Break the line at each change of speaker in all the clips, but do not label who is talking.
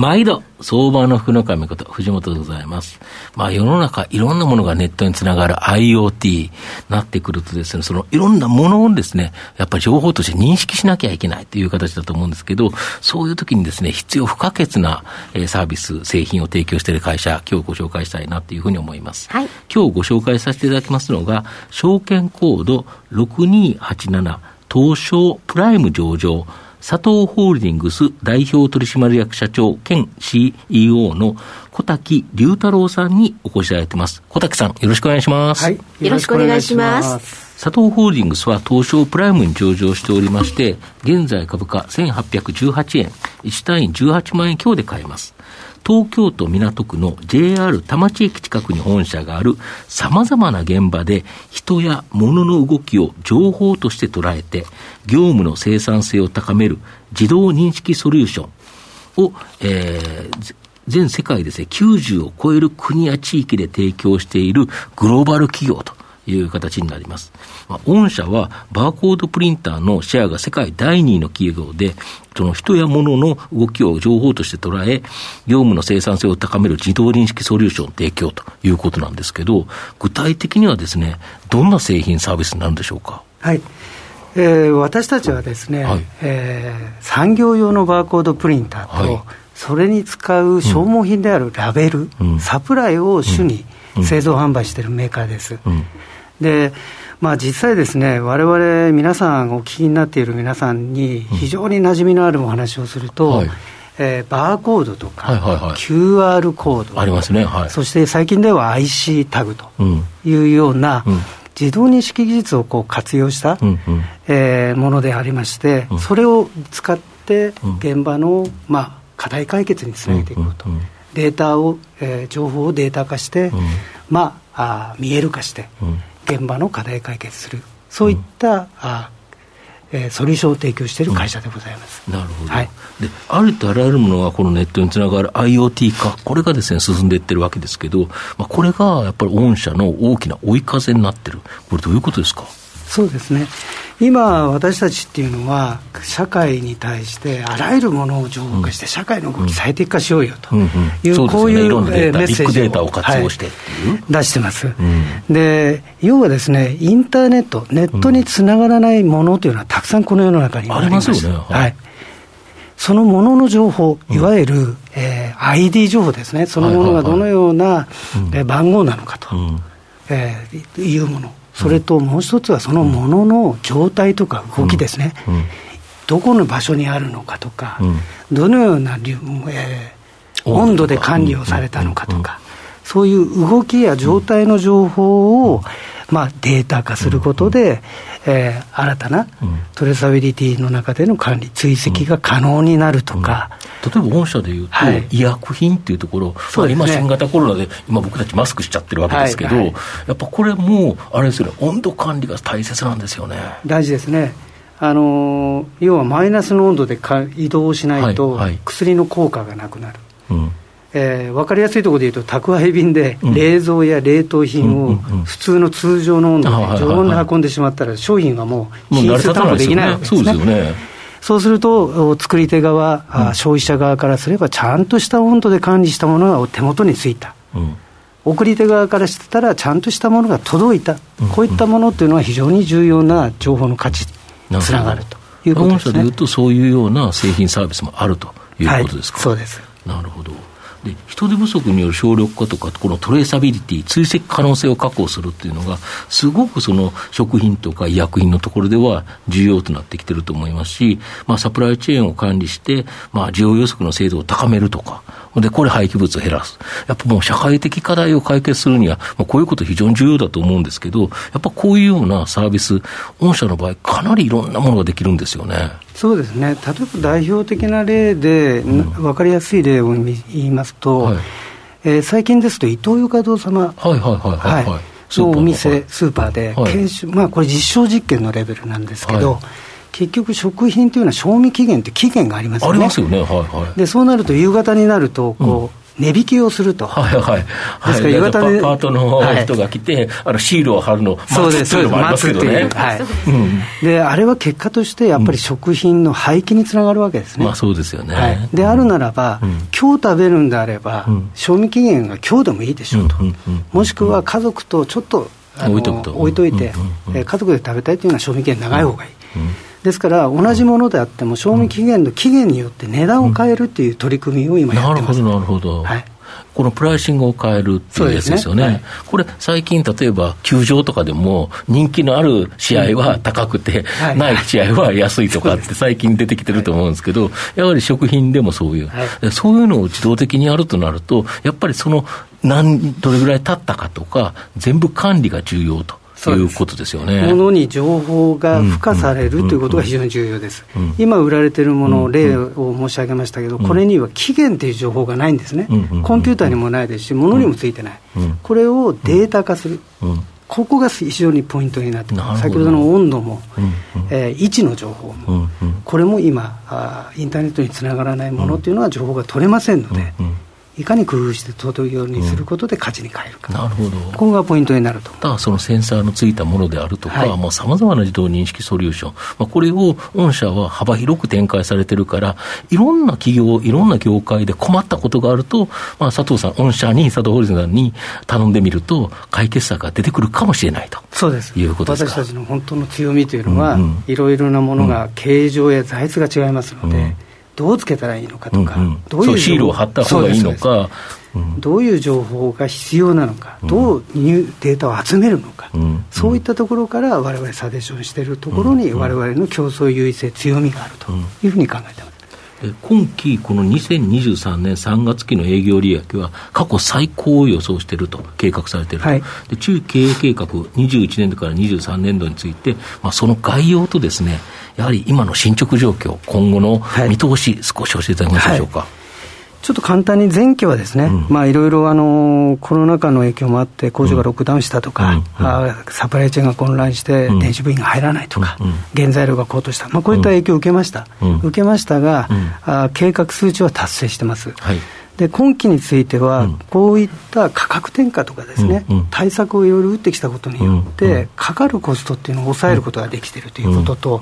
毎度、相場の福の神こと、藤本でございます。まあ世の中、いろんなものがネットにつながる IoT なってくるとですね、そのいろんなものをですね、やっぱり情報として認識しなきゃいけないという形だと思うんですけど、そういう時にですね、必要不可欠な、えー、サービス、製品を提供している会社、今日ご紹介したいなというふうに思います。はい、今日ご紹介させていただきますのが、証券コード6287東証プライム上場佐藤ホールディングス代表取締役社長兼 CEO の小滝隆太郎さんにお越しいただいてます。小滝さん、よろしくお願いします。はい。
よろしくお願いします。
佐藤ホールディングスは東証プライムに上場しておりまして、現在株価1818円、1単位18万円強で買えます。東京都港区の JR 田町駅近くに本社がある様々な現場で人や物の動きを情報として捉えて業務の生産性を高める自動認識ソリューションを、えー、全世界ですね、90を超える国や地域で提供しているグローバル企業という形になります。まあ、御社はバーコードプリンターのシェアが世界第2位の企業で、その人や物の動きを情報として捉え、業務の生産性を高める自動認識ソリューション提供ということなんですけど、具体的にはですね、どんな製品サービスになるんでしょうか？
はい。えー、私たちはですね、はい、えー、産業用のバーコードプリンターと、はい、それに使う消耗品であるラベル、うん、サプライを主に製造販売しているメーカーです。うんでまあ、実際ですね、われわれ皆さん、お聞きになっている皆さんに、非常に馴染みのあるお話をすると、うんはい、えー、バーコードとか、はいはいはい、QR コード
ありますね、はい、
そして最近では IC タグというような、うん、自動認識技術をこう活用した、うんうん、えー、ものでありまして、うん、それを使って現場の、まあ、課題解決につなげていこうと、うんうんうん、データを、えー、情報をデータ化して、まあ、あ見える化して、現場の課題解決する、そういった、うん、あえー、ソリューションを提供している会社でございます、
うん、なるほど、はい、でありとあらゆるものがこのネットにつながる IoT 化、これがですね進んでいってるわけですけど、まあ、これがやっぱり御社の大きな追い風になってる、これ、どういうことですか？
そうですね今、私たちっていうのは、社会に対してあらゆるものを情報化して、社会の動き最適化しようよという、こういうメッセージを、はい、出してます、で要はですね、インターネット、ネットにつながらないものというのは、たくさんこの世の中にあります。よね。はい。そのものの情報、いわゆる、うん、えー、ID 情報ですね、そのものがどのような、え番号なのかと、うん、えー、いうもの、それともう一つはそのものの状態とか動きですね、うん。うん、どこの場所にあるのかとか、うん、どのような、えー、温度で管理をされたのかとか、そういう動きや状態の情報を、まあ、データ化することで、えー、新たなトレーサビリティの中での管理、追跡が可能になるとか、
例えば御社でいうと、はい、医薬品っていうところ、まあ、今、新型コロナで、今、僕たちマスクしちゃってるわけですけど、はいはい、やっぱこれも、あれですよね、温度管理が大切なんですよね。
大事ですね。あの要はマイナスの温度でか移動しないと、薬の効果がなくなる。うん。えー、分かりやすいところでいうと、宅配便で冷蔵や冷凍品を普通の通常の温度で常温で運んでしまったら、商品はもう品質担保できないわけですね。そうすると、作り手側、うん、消費者側からすれば、ちゃんとした温度で管理したものが手元についた、うん、送り手側からしたら、ちゃんとしたものが届いた、うん、こういったものっていうのは、非常に重要な情報の価値につながるということですね。
でいうと、そういうような製品サービスもあるということですか？
はい、そうです。
なるほどで人手不足による省力化とか、このトレーサビリティ、追跡可能性を確保するっていうのが、すごくその食品とか医薬品のところでは重要となってきてると思いますし、まあ、サプライチェーンを管理して、まあ、需要予測の精度を高めるとか、で、これ廃棄物を減らす。やっぱもう社会的課題を解決するには、まあ、こういうこと非常に重要だと思うんですけど、やっぱこういうようなサービス、御社の場合、かなりいろんなものができるんですよね。
そうですね、例えば代表的な例で、うん、分かりやすい例を言いますと、はい、えー、最近ですと、伊東洋華堂様。はいはいはいはい、はい。のお店、スーパーで、はい、まあ、これ、実証実験のレベルなんですけど、はい、結局、食品というのは賞味期限って期限がありますよね。ありますよね、はいはい、でそうなると、夕方になるとこう、値引きをすると。はいはい。
ですから夕方で、パートの人が来て、あのシールを貼るのを待つっていうのもありますけどね。はい。
で、あれは結果として、やっぱり食品の廃棄につながるわけですね。
まあそうですよね。
であるならば、今日食べるんであれば、賞味期限が今日でもいいでしょうと。もしくは家族とちょっと置いとくと置いといて、家族で食べたいというのは賞味期限長い方がいい。ですから同じものであっても賞味期限の期限によって値段を変えるっていう取り組みを今やってます、
なるほどなるほど、はい。このプライシングを変えるっていうやつですよね、ね。はい、これ、最近、例えば球場とかでも、人気のある試合は高くて、うん、ない試合は安いとかって、最近出てきてると思うんですけど、やはり食品でもそういう、はい、そういうのを自動的にやるとなると、やっぱりその何、どれぐらい経ったかとか、全部管理が重要と。いうことですよね。
ものに情報が付加されるということが非常に重要です。今売られているもの、例を申し上げましたけど、これには期限という情報がないんですね。コンピューターにもないですし、ものにもついてない。これをデータ化する。ここが非常にポイントになって先ほどの温度も、え位置の情報も、これも今あ、インターネットにつながらないものというのは情報が取れませんので、いかに工夫して届くようにすることで価値に変えるか、うん、なるほど。ここがポイントになると
だそのセンサーのついたものであるとか、さまざ、まな自動認識ソリューション、まあ、これを御社は幅広く展開されてるから、いろんな企業、いろんな業界で困ったことがあると、まあ、佐藤さん、御社に、佐藤ホールディングさんに頼んでみると、解決策が出てくるかもしれないと。
そうです。
いうことです
私たちの本当の強みというのは、いろいろなものが形状や材質が違いますので。うんどうつけたらいいのかとか、うんうん、
どういうシールを貼った方がいいのか、
どういう情報が必要なのか、うん、どうデータを集めるのか、うん、そういったところからわれわれサデーションしているところに、われわれの競争優位性、強みがあるというふうに考えてます。
今期、この2023年3月期の営業利益は、過去最高を予想していると、計画されていると、はい、で中経営計画、21年度から23年度について、まあ、その概要とですね、やはり今の進捗状況、今後の見通し、はい、少し教えていただけますでしょうか。はい
ちょっと簡単に前期はですね、うん、まあいろいろあのコロナ禍の影響もあって、工場がロックダウンしたとか、うサプライチェーンが混乱して、電子部品が入らないとか、うん、原材料が高騰した、まあ、こういった影響を受けました、受けましたが、あ計画数値は達成してます。はい。で今期については、こういった価格転嫁とかですね、対策をいろいろ打ってきたことによって、かかるコストっていうのを抑えることができているということと、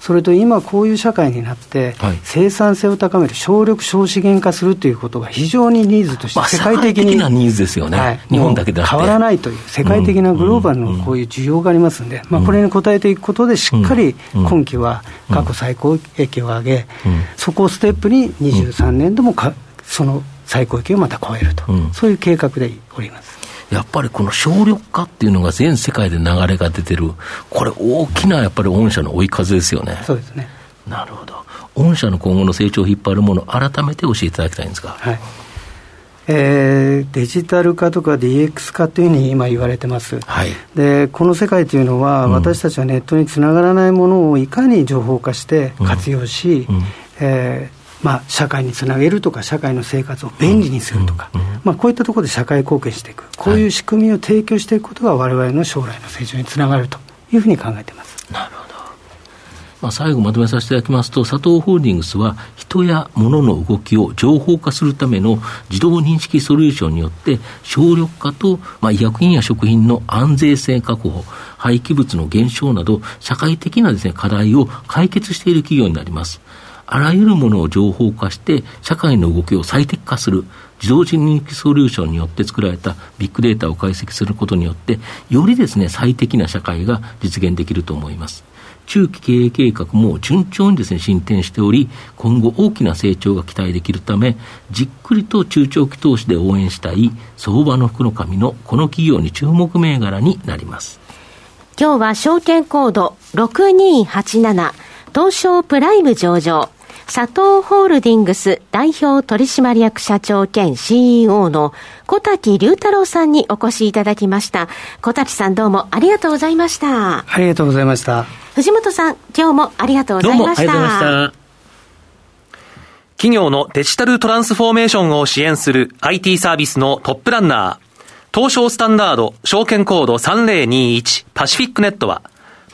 それと今、こういう社会になって、生産性を高める、省力省資源化するということが非常にニーズとして、世界的に、
まあ、ニーズですよね、はい、日本だけで
変わらないという、世界的なグローバルのこういう需要がありますんで、まあ、これに応えていくことで、しっかり今期は過去最高益を上げ、そこをステップに23年度もかその最高益をまた超えると、そういう計画でおります。
やっぱりこの省力化っていうのが全世界で流れが出てる、これ、大きなやっぱり御社の追い風ですよね。
そうですね。
なるほど、御社の今後の成長を引っ張るもの、改めて教えていただきたいんですが。
はい。えー、デジタル化とか DX 化というふうに今言われてます、はい、でこの世界というのは、うん、私たちはネットにつながらないものをいかに情報化して活用し、うん。うん、えまあ、社会につなげるとか、社会の生活を便利にするとか、まあ、こういったところで社会貢献していく、こういう仕組みを提供していくことが、われわれの将来の成長につながるというふうに考えています。
なるほどまあ、最後まとめさせていただきますと、佐藤ホールディングスは、人や物の動きを情報化するための自動認識ソリューションによって、省力化と、まあ、医薬品や食品の安全性確保、廃棄物の減少など、社会的なです、ね、課題を解決している企業になります。あらゆるものを情報化して、社会の動きを最適化する、自動認識ソリューションによって作られたビッグデータを解析することによって、よりですね、最適な社会が実現できると思います。中期経営計画も順調にですね、進展しており、今後大きな成長が期待できるため、じっくりと中長期投資で応援したい相場の福の神のこの企業に注目銘柄になります。
今日は証券コード6287東証プライム上場佐藤ホールディングス代表取締役社長兼 CEO の小滝隆太郎さんにお越しいただきました。小滝さんどうもありがとうございました。
ありがとうございました。
藤本さん、今日もありがとうございました。どうもありがとうございました。
企業のデジタルトランスフォーメーションを支援する IT サービスのトップランナー、東証スタンダード証券コード3021パシフィックネットは、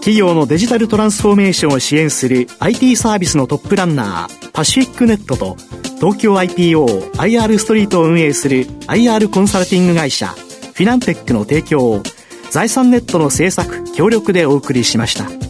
企業のデジタルトランスフォーメーションを支援する IT サービスのトップランナーパシフィックネットと東京 IPOIR ストリートを運営する IR コンサルティング会社フィナンテックの提供を財産ネットの制作協力でお送りしました。